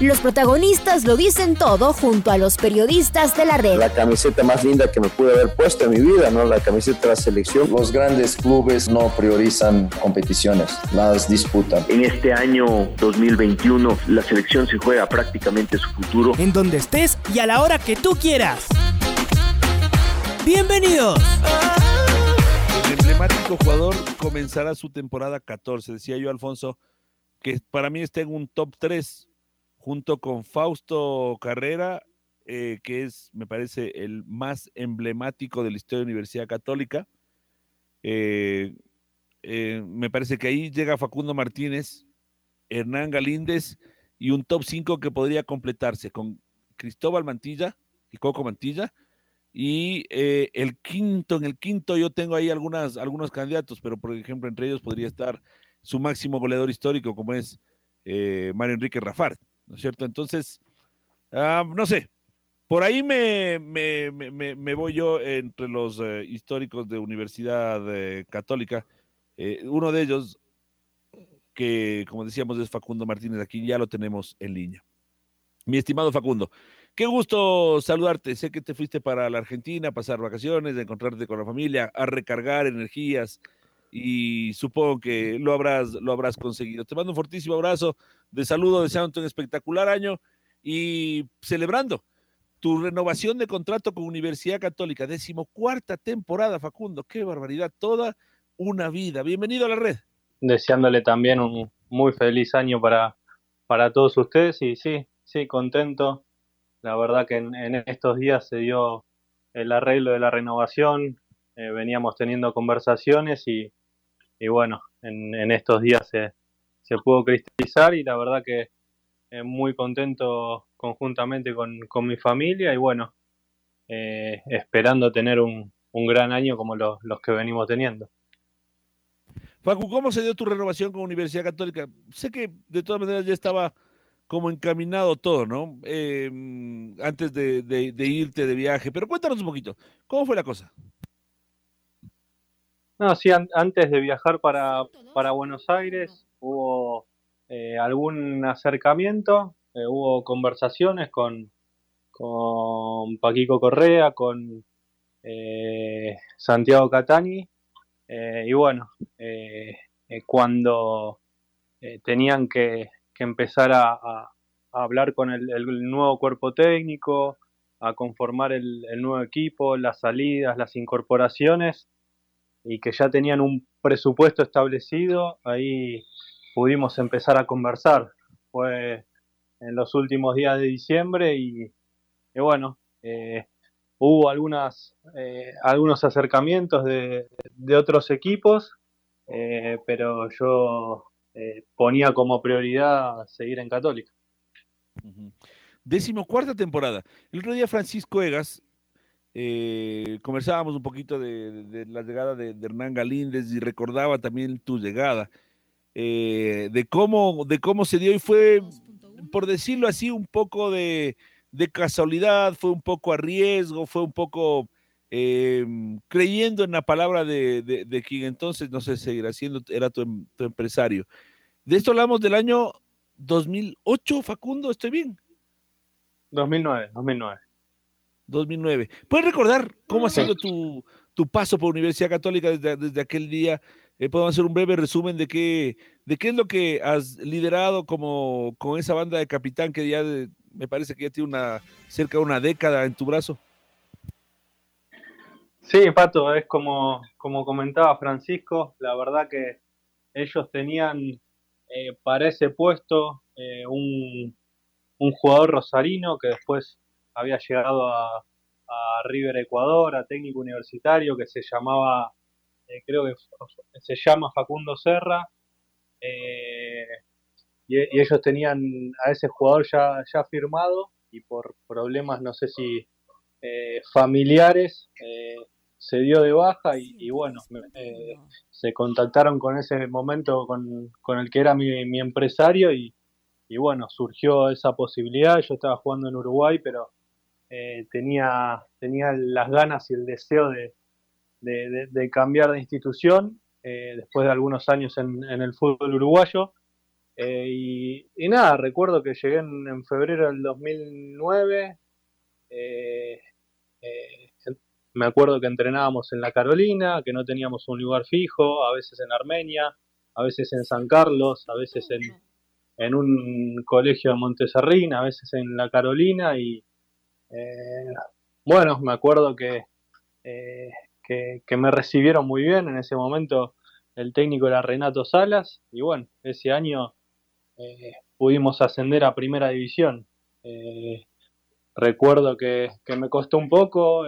Los protagonistas lo dicen todo junto a los periodistas de la red. La camiseta más linda que me pude haber puesto en mi vida, ¿no? La camiseta de la selección. Los grandes clubes no priorizan competiciones, las disputan. En este año 2021 la selección se juega prácticamente su futuro. En donde estés y a la hora que tú quieras. Bienvenidos. El emblemático jugador comenzará su temporada 14. Decía yo, Alfonso, que para mí está en un top 3 junto con Fausto Carrera, eh, que es, me parece, el más emblemático de la historia de la Universidad Católica. Eh, eh, me parece que ahí llega Facundo Martínez, Hernán Galíndez y un top 5 que podría completarse con Cristóbal Mantilla y Coco Mantilla. Y el quinto, en el quinto yo tengo ahí algunos candidatos, pero por ejemplo entre ellos podría estar su máximo goleador histórico como es Mario Enrique Rafart. ¿No es cierto? Entonces, ah, no sé, por ahí me, me, voy yo entre los eh, históricos de Universidad eh, Católica. Eh, uno de ellos, que como decíamos es Facundo Martínez, aquí ya lo tenemos en línea. Mi estimado Facundo, qué gusto saludarte. Sé que te fuiste para la Argentina a pasar vacaciones, a encontrarte con la familia, a recargar energías y supongo que lo habrás, lo habrás conseguido. Te mando un fortísimo abrazo de saludo, deseándote un espectacular año y celebrando tu renovación de contrato con Universidad Católica, decimocuarta temporada, Facundo, qué barbaridad, toda una vida. Bienvenido a la red. Deseándole también un muy feliz año para, para todos ustedes y sí, sí, contento. La verdad que en, estos días se dio el arreglo de la renovación, eh, veníamos teniendo conversaciones y, y bueno, en, en estos días se, se pudo cristalizar y la verdad que eh, muy contento conjuntamente con, mi familia y bueno, eh, esperando tener un, gran año como los, que venimos teniendo. Facu, ¿cómo se dio tu renovación con Universidad Católica? Sé que de todas maneras ya estaba como encaminado todo, ¿no? Em, antes de, irte de viaje, pero cuéntanos un poquito, ¿cómo fue la cosa? No, sí, antes de viajar para, para Buenos Aires, hubo eh, algún acercamiento, eh, hubo conversaciones con, con Paquico Correa, con eh, Santiago Catani, y bueno, cuando tenían que, empezar a, hablar con el, nuevo cuerpo técnico, a conformar el nuevo equipo, las salidas, las incorporaciones, y que ya tenían un presupuesto establecido, ahí pudimos empezar a conversar. Fue en los últimos días de diciembre y, bueno, eh, hubo algunas, eh, algunos acercamientos de, otros equipos, eh, pero yo ponía como prioridad seguir en Católica. Décimo cuarta temporada. El otro día Francisco Egas, conversábamos un poquito de, la llegada de, de, Hernán Galíndez y recordaba también tu llegada. Eh, de, cómo, de cómo se dio y fue, por decirlo así, un poco de, casualidad, fue un poco a riesgo, fue un poco eh, creyendo en la palabra de, quien entonces, no sé, seguirá siendo, era tu, em, tu, empresario. De esto hablamos del año 2008, Facundo, ¿estoy bien? 2009, 2009. 2009. ¿Puedes recordar cómo ha sido tu, tu paso por Universidad Católica desde, desde aquel día? Eh, podemos hacer un breve resumen de qué, de qué es lo que has liderado como con esa banda de capitán que ya me parece que ya tiene una cerca de una década en tu brazo. Sí, Pato, es como, como comentaba Francisco, la verdad que ellos tenían eh, para ese puesto eh, un, un, jugador rosarino que después había llegado a, a River Ecuador, a técnico universitario, que se llamaba eh, creo que se llama Facundo Serra, eh, y, ellos tenían a ese jugador ya, ya firmado y por problemas, no sé si eh, familiares, se dio de baja y, bueno, eh, se contactaron con ese momento con, con el que era mi, mi empresario y, y, bueno, surgió esa posibilidad. Yo estaba jugando en Uruguay, pero eh, tenía, tenía las ganas y el deseo de, de, cambiar de institución eh, después de algunos años en, en el fútbol uruguayo. y, y, nada, recuerdo que llegué en, en febrero del 2009. Eh, me acuerdo que entrenábamos en la Carolina, que no teníamos un lugar fijo, a veces en Armenia, a veces en San Carlos, a veces en, un colegio de Montesarrín, a veces en la Carolina y eh, bueno, me acuerdo eh, que, me recibieron muy bien en ese momento. El técnico era Renato Salas y bueno, ese año eh, pudimos ascender a primera división. recuerdo que, que, me costó un poco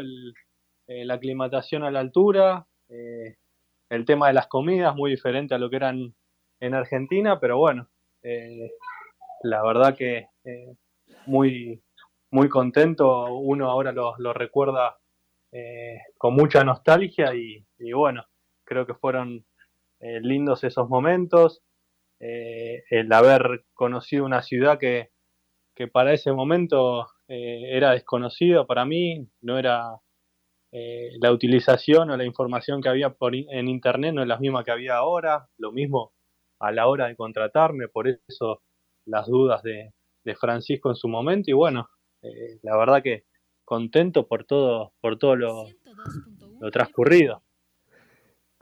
eh, la aclimatación a la altura, eh, el tema de las comidas, muy diferente a lo que eran en Argentina, pero bueno, eh, la verdad que muy, muy contento, uno ahora lo, recuerda con mucha nostalgia y, bueno, creo que fueron lindos esos momentos, el haber conocido una ciudad que, que para ese momento era desconocida para mí, no era eh, la utilización o la información que había por en internet no es la misma que había ahora, lo mismo a la hora de contratarme, por eso las dudas de, Francisco en su momento y bueno, eh, la verdad que contento por todo, por todo lo, transcurrido.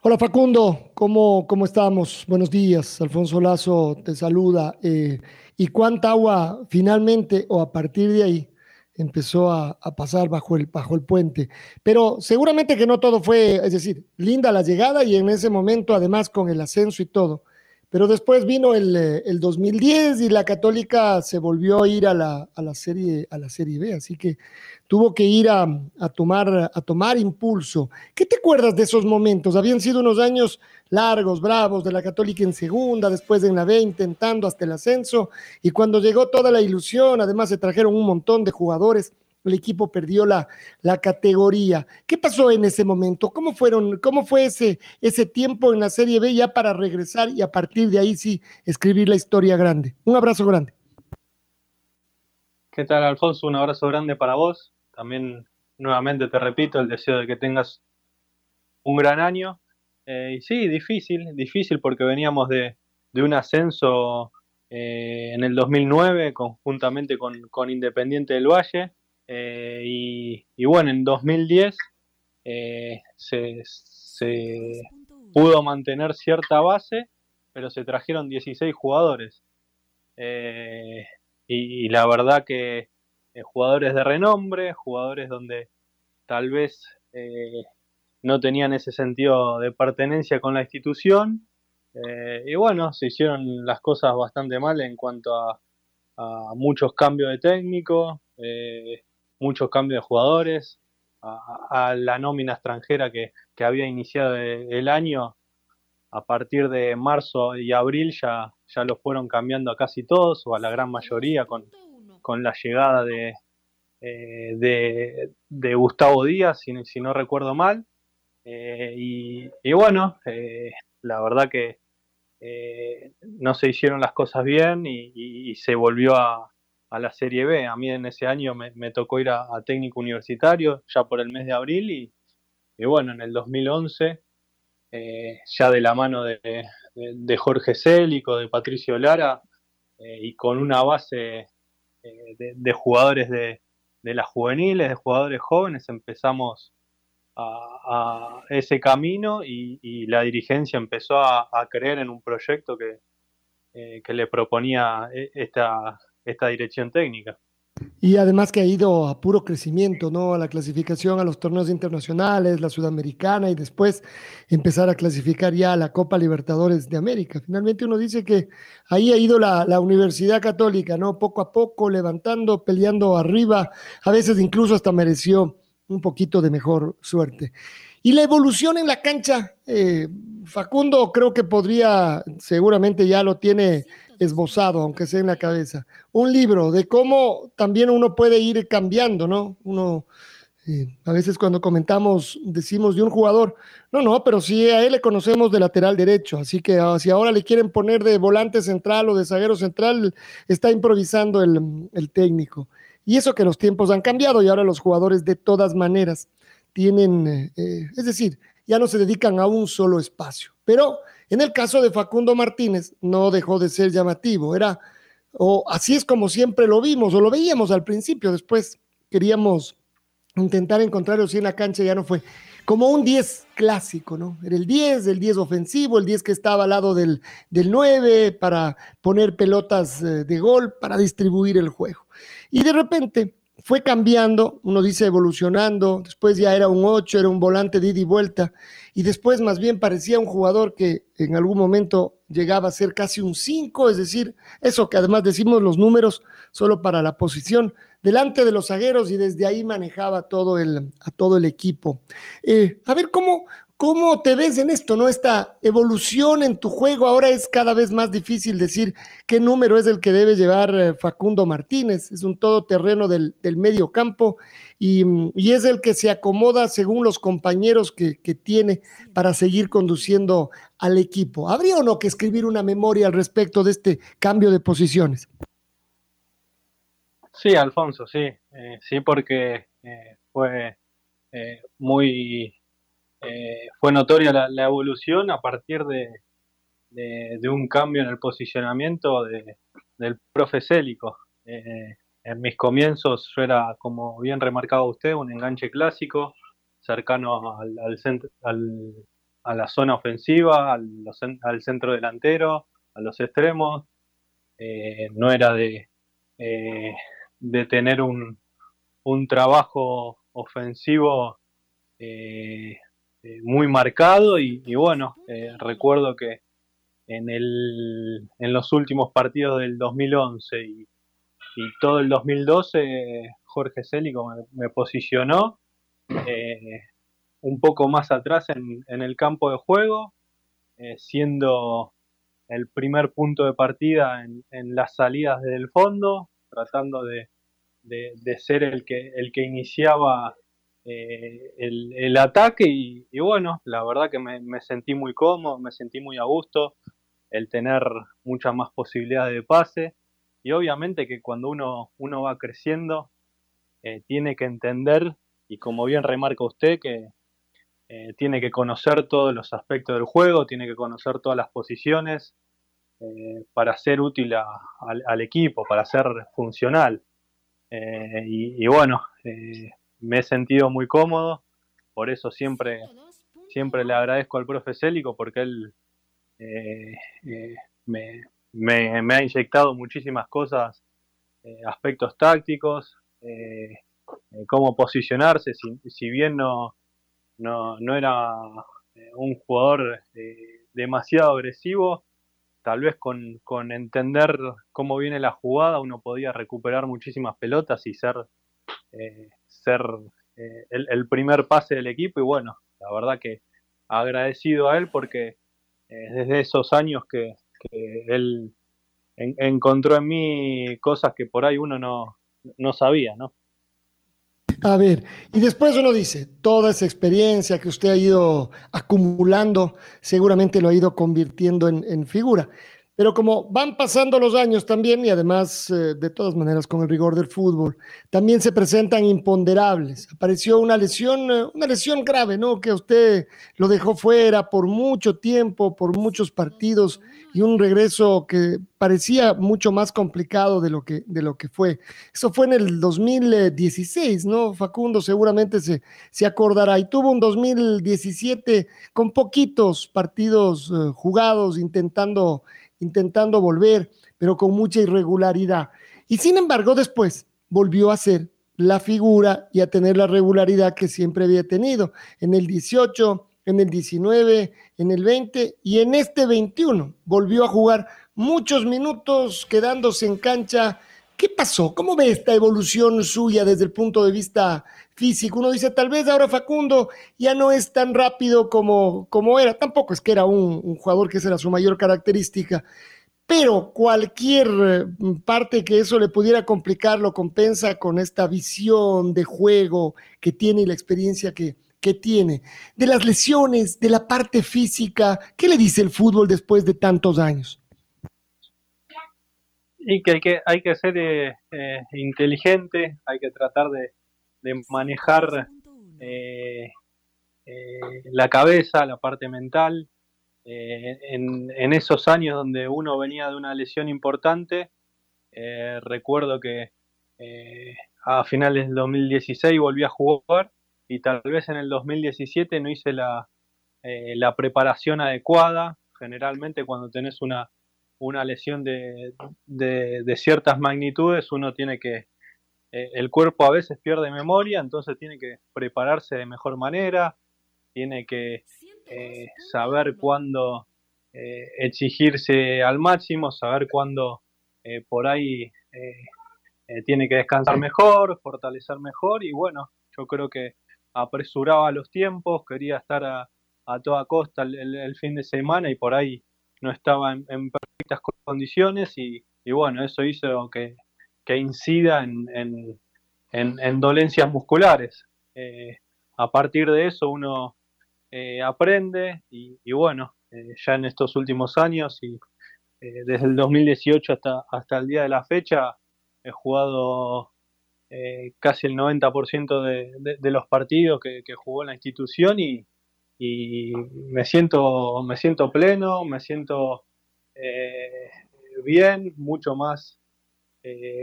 Hola Facundo, ¿cómo, ¿cómo estamos? Buenos días, Alfonso Lazo te saluda. Eh, ¿Y cuánta agua finalmente o a partir de ahí empezó a, pasar bajo el, bajo el puente. Pero seguramente que no todo fue, es decir, linda la llegada y en ese momento además con el ascenso y todo. Pero después vino el, eh, el 2010 y la Católica se volvió a ir a la, serie, a la Serie B, así que tuvo que ir a, a, tomar, a tomar impulso. ¿Qué te acuerdas de esos momentos? Habían sido unos años largos, bravos, de la Católica en segunda, después en la B intentando hasta el ascenso, y cuando llegó toda la ilusión, además se trajeron un montón de jugadores el equipo perdió la, la categoría. ¿Qué pasó en ese momento? ¿Cómo, fueron, cómo fue ese, ese tiempo en la Serie B ya para regresar y a partir de ahí sí escribir la historia grande? Un abrazo grande. ¿Qué tal, Alfonso? Un abrazo grande para vos. También, nuevamente, te repito, el deseo de que tengas un gran año. Eh, y sí, difícil, difícil porque veníamos de, de un ascenso eh, en el 2009 conjuntamente con, con Independiente del Valle. Eh, y, bueno, en 2010 eh, se, pudo mantener cierta base, pero se trajeron 16 jugadores. Eh, y, la verdad que jugadores de renombre, jugadores donde tal vez no tenían ese sentido de pertenencia con la institución. y bueno, se hicieron las cosas bastante mal en cuanto a, muchos cambios de técnico, muchos cambios de jugadores, a, la nómina extranjera que, había iniciado el año, a partir de marzo y abril ya, ya lo fueron cambiando a casi todos o a la gran mayoría con, con la llegada de, eh, de, Gustavo Díaz, si, no recuerdo mal. Eh, y, bueno, eh, la verdad que no se hicieron las cosas bien y se volvió a, a la Serie B. A mí en ese año me, tocó ir a, técnico universitario ya por el mes de abril y, bueno, en el 2011, eh, ya de la mano de, Jorge Célico, de Patricio Lara eh, y con una base eh, de, jugadores de, las juveniles, de jugadores jóvenes, empezamos a, ese camino y, la dirigencia empezó a, creer en un proyecto que, que le proponía esta, esta dirección técnica. Y además que ha ido a puro crecimiento, ¿no? A la clasificación a los torneos internacionales, la sudamericana y después empezar a clasificar ya a la Copa Libertadores de América. Finalmente uno dice que ahí ha ido la, la Universidad Católica, ¿no? Poco a poco, levantando, peleando arriba, a veces incluso hasta mereció un poquito de mejor suerte. Y la evolución en la cancha, eh, Facundo creo que podría, seguramente ya lo tiene esbozado, aunque sea en la cabeza, un libro de cómo también uno puede ir cambiando, ¿no? Uno a veces cuando comentamos, decimos de un jugador, no, no, pero sí a él le conocemos de lateral derecho, así que ah, si ahora le quieren poner de volante central o de zaguero central, está improvisando el, el técnico. Y eso que los tiempos han cambiado y ahora los jugadores de todas maneras tienen, eh, eh, es decir, ya no se dedican a un solo espacio. Pero en el caso de Facundo Martínez no dejó de ser llamativo, era, o así es como siempre lo vimos, o lo veíamos al principio, después queríamos intentar encontrarlo si en la cancha ya no fue. Como un 10 clásico, ¿no? Era el 10, el 10 ofensivo, el 10 que estaba al lado del, del 9 para poner pelotas eh, de gol, para distribuir el juego. Y de repente fue cambiando, uno dice evolucionando, después ya era un 8, era un volante de ida y vuelta, y después más bien parecía un jugador que en algún momento llegaba a ser casi un 5, es decir, eso que además decimos los números solo para la posición, delante de los zagueros y desde ahí manejaba todo el, a todo el equipo. Eh, a ver, ¿cómo, ¿Cómo te ves en esto, no? Esta evolución en tu juego. Ahora es cada vez más difícil decir qué número es el que debe llevar eh, Facundo Martínez. Es un todoterreno del, del medio campo y, y, es el que se acomoda según los compañeros que, que, tiene para seguir conduciendo al equipo. ¿Habría o no que escribir una memoria al respecto de este cambio de posiciones? Sí, Alfonso, sí. Eh, sí, porque eh, fue eh, muy eh, fue notoria la, evolución a partir de, de, un cambio en el posicionamiento del profe Célico. Eh, en mis comienzos yo era, como bien remarcaba usted, un enganche clásico, cercano al, al, a la zona ofensiva, al, al, centro delantero, a los extremos. Eh, no era de, de tener un, un trabajo ofensivo eh, eh, muy marcado y, bueno, eh, recuerdo que en, el, en los últimos partidos del 2011 y, todo el 2012 Jorge Célico me, posicionó eh, un poco más atrás en, el campo de juego, siendo el primer punto de partida en, las salidas desde el fondo, tratando de, de, de, ser el que, el que iniciaba eh, el, ataque y, bueno, la verdad que me, sentí muy cómodo, me sentí muy a gusto, el tener muchas más posibilidades de pase y obviamente que cuando uno, uno va creciendo eh, tiene que entender y como bien remarca usted que eh, tiene que conocer todos los aspectos del juego, tiene que conocer todas las posiciones para ser útil al, equipo, para ser funcional. Y, y, bueno, me he sentido muy cómodo, por eso siempre, siempre le agradezco al profe Célico porque él eh, eh, me, me, ha inyectado muchísimas cosas, eh, aspectos tácticos, cómo posicionarse, si, bien no, no, no, era un jugador demasiado agresivo, tal vez con, con, entender cómo viene la jugada uno podía recuperar muchísimas pelotas y ser ser eh, el, primer pase del equipo y bueno, la verdad que agradecido a él porque eh, desde esos años que, él encontró en mí cosas que por ahí uno no, no sabía, ¿no? A ver, y después uno dice, toda esa experiencia que usted ha ido acumulando, seguramente lo ha ido convirtiendo en, en figura. Pero como van pasando los años también, y además, eh, de todas maneras, con el rigor del fútbol, también se presentan imponderables. Apareció una lesión, eh, una lesión grave, ¿no? Que usted lo dejó fuera por mucho tiempo, por muchos partidos, y un regreso que parecía mucho más complicado de lo que, de lo que fue. Eso fue en el 2016, ¿no? Facundo seguramente se, se acordará. Y tuvo un 2017 con poquitos partidos eh, jugados, intentando intentando volver, pero con mucha irregularidad. Y sin embargo, después volvió a ser la figura y a tener la regularidad que siempre había tenido en el 18, en el 19, en el 20 y en este 21. Volvió a jugar muchos minutos quedándose en cancha. ¿Qué pasó? ¿Cómo ve esta evolución suya desde el punto de vista físico? Uno dice, tal vez ahora Facundo ya no es tan rápido como, como era. Tampoco es que era un, jugador que esa era su mayor característica, pero cualquier eh, parte que eso le pudiera complicar lo compensa con esta visión de juego que tiene y la experiencia que, que tiene. De las lesiones, de la parte física, ¿qué le dice el fútbol después de tantos años? Y que hay que, hay que ser eh, eh, inteligente, hay que tratar de, manejar la cabeza, la parte mental, eh, en, esos años donde uno venía de una lesión importante, eh, recuerdo que eh, a finales del 2016 volví a jugar y tal vez en el 2017 no hice la, preparación adecuada. Generalmente cuando tenés una, una lesión de, de, ciertas magnitudes, uno tiene que, el cuerpo a veces pierde memoria, entonces tiene que prepararse de mejor manera, tiene que eh, saber cuándo eh, exigirse al máximo, saber cuándo eh, por ahí tiene que descansar mejor, fortalecer mejor y bueno, yo creo que apresuraba los tiempos, quería estar a, toda costa el, fin de semana y por ahí no estaba en, perfectas condiciones y, bueno, eso hizo que, incida en, en, dolencias musculares. a partir de eso uno eh, aprende y, bueno, eh, ya en estos últimos años y eh, desde el 2018 hasta, hasta el día de la fecha he jugado casi el 90% de, de, los partidos que, jugó en la institución y, y, me siento me siento pleno, me siento bien, mucho más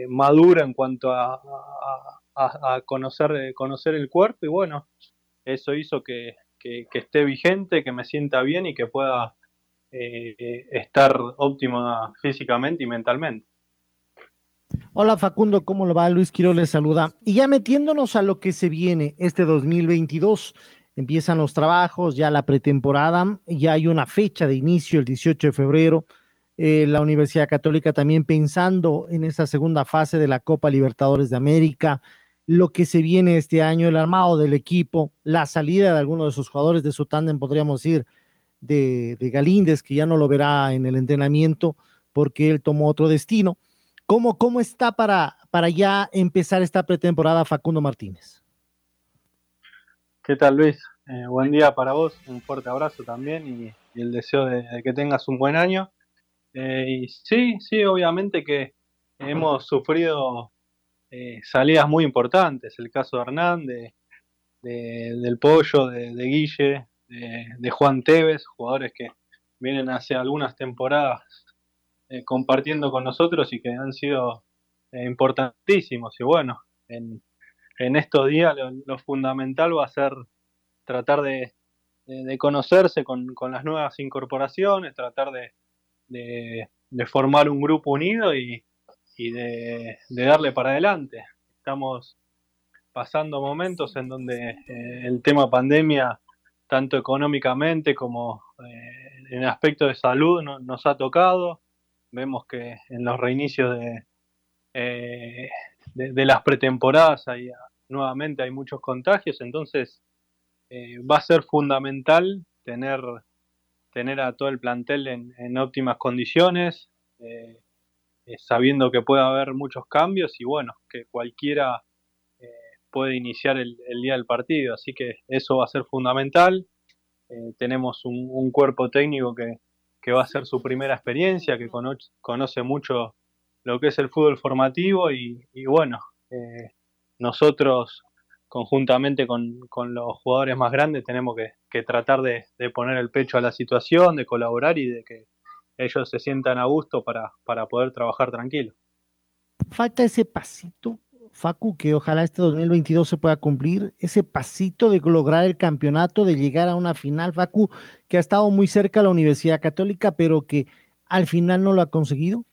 madura en cuanto a, a, conocer, conocer el cuerpo y bueno, eso hizo que, que, esté vigente, que me sienta bien y que pueda eh, estar óptima físicamente y mentalmente. Hola Facundo, ¿cómo lo va? Luis Quiro les saluda. Y ya metiéndonos a lo que se viene este 2022, empiezan los trabajos, ya la pretemporada, ya hay una fecha de inicio, el 18 de febrero. Eh, la Universidad Católica también pensando en esa segunda fase de la Copa Libertadores de América, lo que se viene este año, el armado del equipo, la salida de algunos de sus jugadores de su tándem, podríamos decir, de, de Galíndez, que ya no lo verá en el entrenamiento porque él tomó otro destino. ¿Cómo, cómo está para, para ya empezar esta pretemporada Facundo Martínez? ¿Qué tal Luis? Eh, buen día para vos, un fuerte abrazo también y, el deseo de, que tengas un buen año. Eh, y sí, sí, obviamente que hemos sufrido eh, salidas muy importantes, el caso de Hernán, de, del Pollo, de, Guille, de, Juan Tevez, jugadores que vienen hace algunas temporadas eh, compartiendo con nosotros y que han sido importantísimos. Y bueno, en, estos días lo, fundamental va a ser tratar de, conocerse con, las nuevas incorporaciones, tratar de, formar un grupo unido y, y de, darle para adelante. Estamos pasando momentos en donde eh, el tema pandemia, tanto económicamente como eh, en aspecto de salud, nos ha tocado. Vemos que en los reinicios de, eh, de, las pretemporadas hay, nuevamente hay muchos contagios, entonces va a ser fundamental tener, tener a todo el plantel en, en óptimas condiciones. Eh, sabiendo que puede haber muchos cambios y bueno, que cualquiera eh, puede iniciar el, día del partido, así que eso va a ser fundamental. Eh, tenemos un, cuerpo técnico que, va a ser su primera experiencia, que conoce, mucho lo que es el fútbol formativo y, bueno, nosotros conjuntamente con, los jugadores más grandes tenemos que, tratar de, poner el pecho a la situación, de colaborar y de que ellos se sientan a gusto para, para poder trabajar tranquilo. Falta ese pasito, Facu, que ojalá este 2022 se pueda cumplir, ese pasito de lograr el campeonato, de llegar a una final, Facu, que ha estado muy cerca de la Universidad Católica, pero que al final no lo ha conseguido.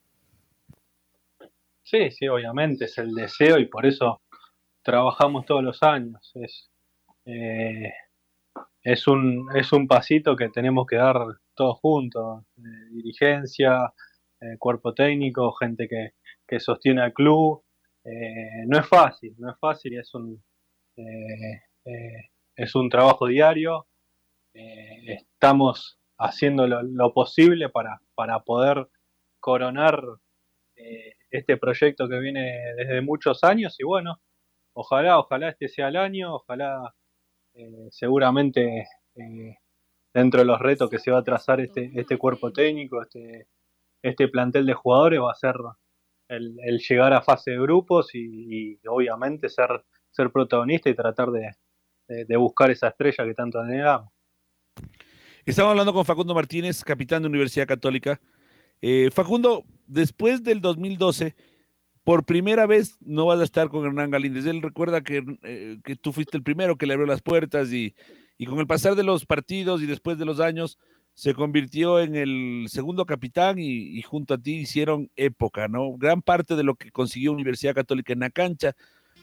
Sí, sí, obviamente, es el deseo y por eso trabajamos todos los años. Es, eh, es, un, es un pasito que tenemos que dar todos juntos, eh, dirigencia, eh, cuerpo técnico, gente que, sostiene al club. No es fácil, no es fácil, es un, es un trabajo diario. estamos haciendo lo, posible para, para poder coronar este proyecto que viene desde muchos años y bueno, ojalá, ojalá este sea el año, ojalá seguramente dentro de los retos que se va a trazar este, este cuerpo técnico, este, este plantel de jugadores va a ser el, llegar a fase de grupos y, obviamente ser, ser protagonista y tratar de, buscar esa estrella que tanto anhelamos. Estamos hablando con Facundo Martínez, capitán de Universidad Católica. Eh, Facundo, después del 2012, por primera vez no vas a estar con Hernán Galíndez. Él recuerda que, eh, que tú fuiste el primero que le abrió las puertas y, y con el pasar de los partidos y después de los años se convirtió en el segundo capitán y, junto a ti hicieron época, ¿no? Gran parte de lo que consiguió Universidad Católica en la cancha,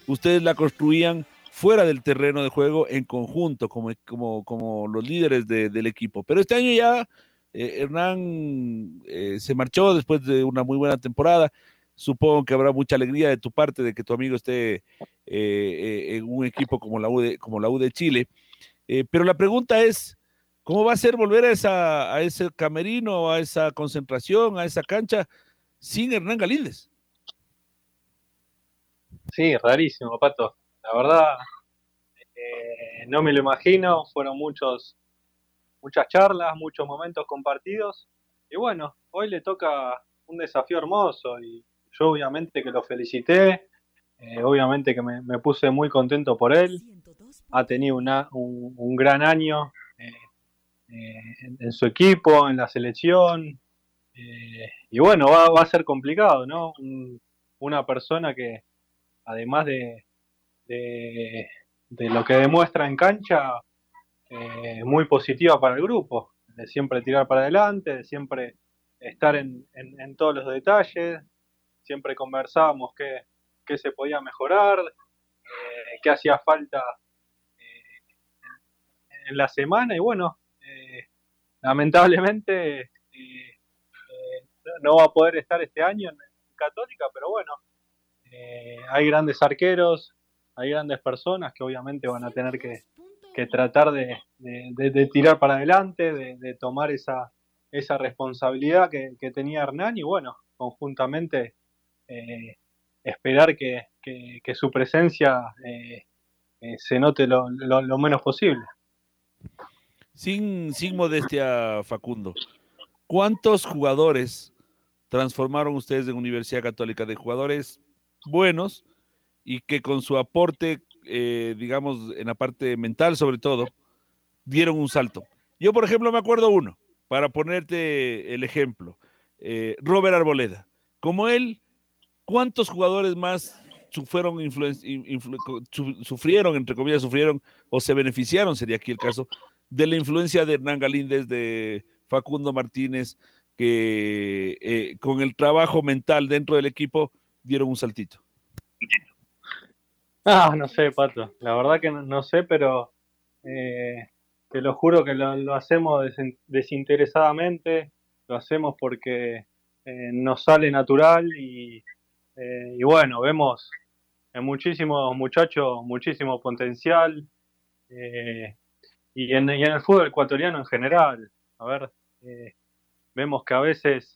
ustedes la construían fuera del terreno de juego en conjunto, como, como, como los líderes del equipo. Pero este año ya eh, Hernán eh, se marchó después de una muy buena temporada. Supongo que habrá mucha alegría de tu parte de que tu amigo esté eh, en un equipo como la U como la U de Chile. Pero la pregunta es, ¿cómo va a ser volver a, esa, a ese camerino, a esa concentración, a esa cancha sin Hernán Galíndez? Sí, rarísimo, Pato. La verdad, no me lo imagino. Fueron muchos, muchas charlas, muchos momentos compartidos. Y bueno, hoy le toca un desafío hermoso y yo obviamente que lo felicité, eh, obviamente que me, puse muy contento por él ha tenido un, gran año eh, en, su equipo, en la selección. Eh, y bueno, va, a ser complicado, ¿no? una persona que, además de, de, lo que demuestra en cancha, es muy positiva para el grupo, de siempre tirar para adelante, de siempre estar en, todos los detalles, siempre conversábamos qué, qué se podía mejorar, qué hacía falta en la semana y bueno, eh, lamentablemente eh, eh, no va a poder estar este año en, Católica, pero bueno, hay grandes arqueros, hay grandes personas que obviamente van a tener que, tratar de, tirar para adelante, de, tomar esa, responsabilidad que, tenía Hernán y bueno, conjuntamente esperar que, su presencia se note lo menos posible. Sin, sin modestia, Facundo, ¿cuántos jugadores transformaron ustedes en Universidad Católica? De jugadores buenos y que con su aporte, eh, digamos, en la parte mental sobre todo, dieron un salto. Yo, por ejemplo, me acuerdo uno, para ponerte el ejemplo, eh, Robert Arboleda. Como él, ¿cuántos jugadores más sufrieron, sufrieron, entre comillas, sufrieron o se beneficiaron, sería aquí el caso, de la influencia de Hernán Galíndez, de Facundo Martínez, que eh, con el trabajo mental dentro del equipo dieron un saltito. Ah, no sé, Pato. La verdad que no, sé, pero eh, te lo juro que lo, hacemos desinteresadamente, lo hacemos porque eh, nos sale natural y, y bueno, vemos en muchísimos muchachos muchísimo potencial eh, y, en, el fútbol ecuatoriano en general. A ver, eh, vemos que a veces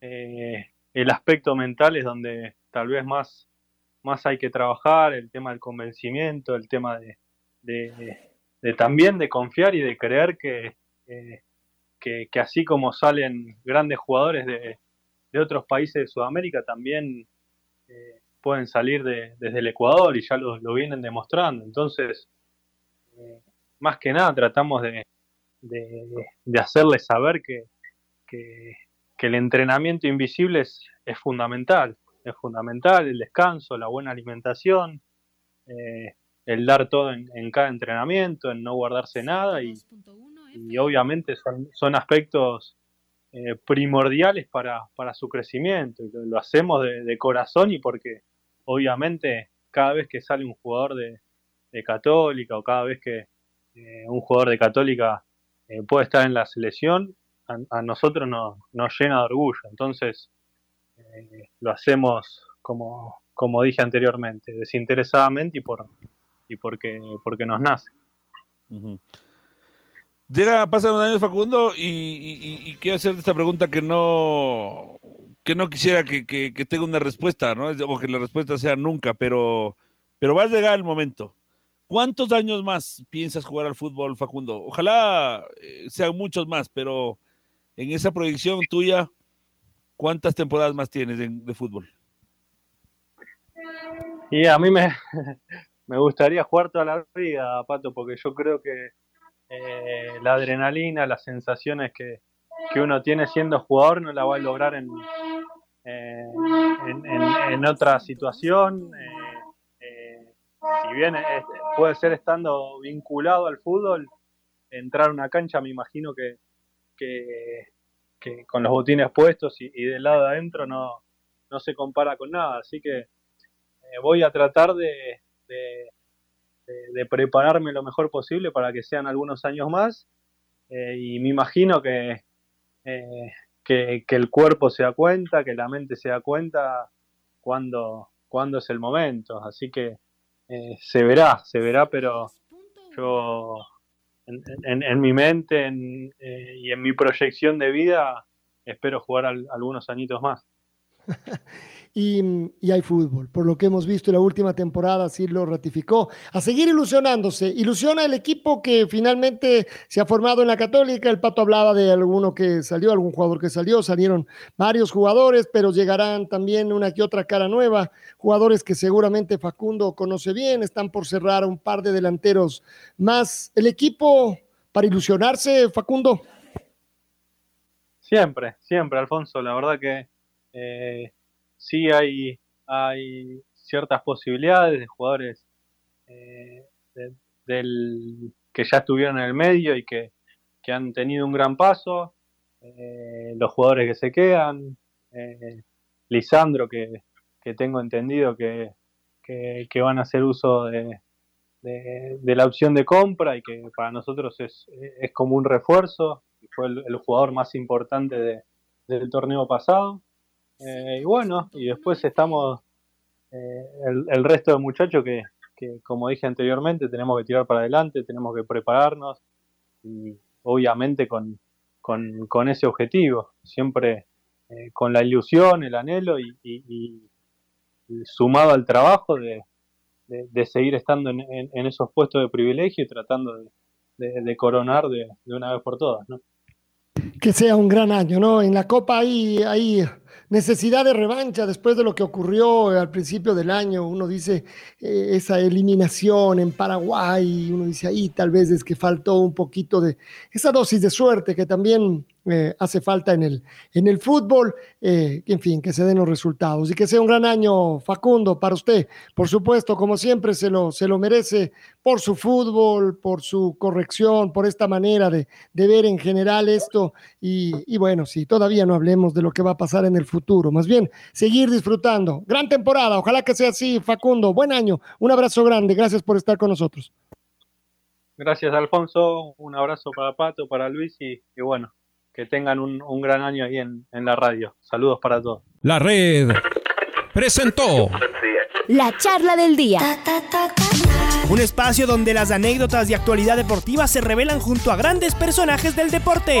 eh, el aspecto mental es donde tal vez más, más hay que trabajar, el tema del convencimiento, el tema de, de, también de confiar y de creer que, que, así como salen grandes jugadores de, de otros países de Sudamérica, también pueden salir de, desde el Ecuador y ya lo, vienen demostrando. Entonces, eh, más que nada tratamos de, hacerles saber que, que, el entrenamiento invisible es, es, fundamental. Es fundamental el descanso, la buena alimentación, eh, el dar todo en, cada entrenamiento, en no guardarse nada y, y obviamente son, son aspectos eh, primordiales para, para, su crecimiento. Lo hacemos de, de, corazón y porque obviamente cada vez que sale un jugador de, Católica o cada vez que eh, un jugador de Católica eh, puede estar en la selección, a, nosotros nos, llena de orgullo. Entonces eh, lo hacemos como, como dije anteriormente, desinteresadamente y por y porque, porque nos nace. Llega, pasan los años Facundo y, quiero hacerte esta pregunta que no que no quisiera que, que, tenga una respuesta, ¿no? O que la respuesta sea nunca, pero, pero va a llegar el momento. ¿Cuántos años más piensas jugar al fútbol, Facundo? Ojalá eh, sean muchos más, pero en esa proyección tuya, ¿cuántas temporadas más tienes de, fútbol? Y a mí me, me gustaría jugar toda la vida, Pato, porque yo creo que eh, la adrenalina, las sensaciones que, que uno tiene siendo jugador no la va a lograr en, eh, en, otra situación. Eh, eh, si bien puede ser estando vinculado al fútbol, entrar a una cancha me imagino que, que, con los botines puestos y, del lado de adentro no, no se compara con nada. Así que voy a tratar de, de, prepararme lo mejor posible para que sean algunos años más. y me imagino que, eh, que, el cuerpo se da cuenta, que la mente se da cuenta cuando, cuando es el momento. Así que eh, se verá, se verá, pero yo en, mi mente eh, y en mi proyección de vida espero jugar algunos añitos más. y, hay fútbol. Por lo que hemos visto en la última temporada, así lo ratificó. A seguir ilusionándose. Ilusiona el equipo que finalmente se ha formado en la Católica. El Pato hablaba de alguno que salió, algún jugador que salió. Salieron varios jugadores, pero llegarán también una que otra cara nueva. Jugadores que seguramente Facundo conoce bien. Están por cerrar un par de delanteros más. El equipo para ilusionarse, Facundo. Siempre, siempre, Alfonso. La verdad que eh, sí hay, hay ciertas posibilidades de jugadores eh, del, que ya estuvieron en el medio y que, han tenido un gran paso, eh, los jugadores que se quedan, eh, Lisandro que, tengo entendido que, van a hacer uso de, la opción de compra y que para nosotros es, como un refuerzo, fue el, jugador más importante del torneo pasado. Eh, y bueno, y después estamos eh, el, resto de muchachos que, como dije anteriormente, tenemos que tirar para adelante, tenemos que prepararnos y obviamente con, con, ese objetivo, siempre eh, con la ilusión, el anhelo y, sumado al trabajo de, de, seguir estando en, esos puestos de privilegio y tratando de, coronar de, una vez por todas. ¿no? Que sea un gran año, ¿no? En la Copa ahí, ahí necesidad de revancha después de lo que ocurrió al principio del año. Uno dice eh, esa eliminación en Paraguay, uno dice ahí tal vez es que faltó un poquito de esa dosis de suerte que también eh, hace falta en el, en el fútbol. Eh, en fin, que se den los resultados y que sea un gran año, Facundo, para usted. Por supuesto, como siempre, se lo, se lo merece por su fútbol, por su corrección, por esta manera de, de ver en general esto. Y, y bueno, sí, todavía no hablemos de lo que va a pasar en el futuro, más bien seguir disfrutando. Gran temporada, ojalá que sea así, Facundo. Buen año, un abrazo grande, gracias por estar con nosotros. Gracias, Alfonso. Un abrazo para Pato, para Luis y bueno, que tengan un, gran año ahí en, en la radio. Saludos para todos. La red presentó la charla del día. Un espacio donde las anécdotas de actualidad deportiva se revelan junto a grandes personajes del deporte.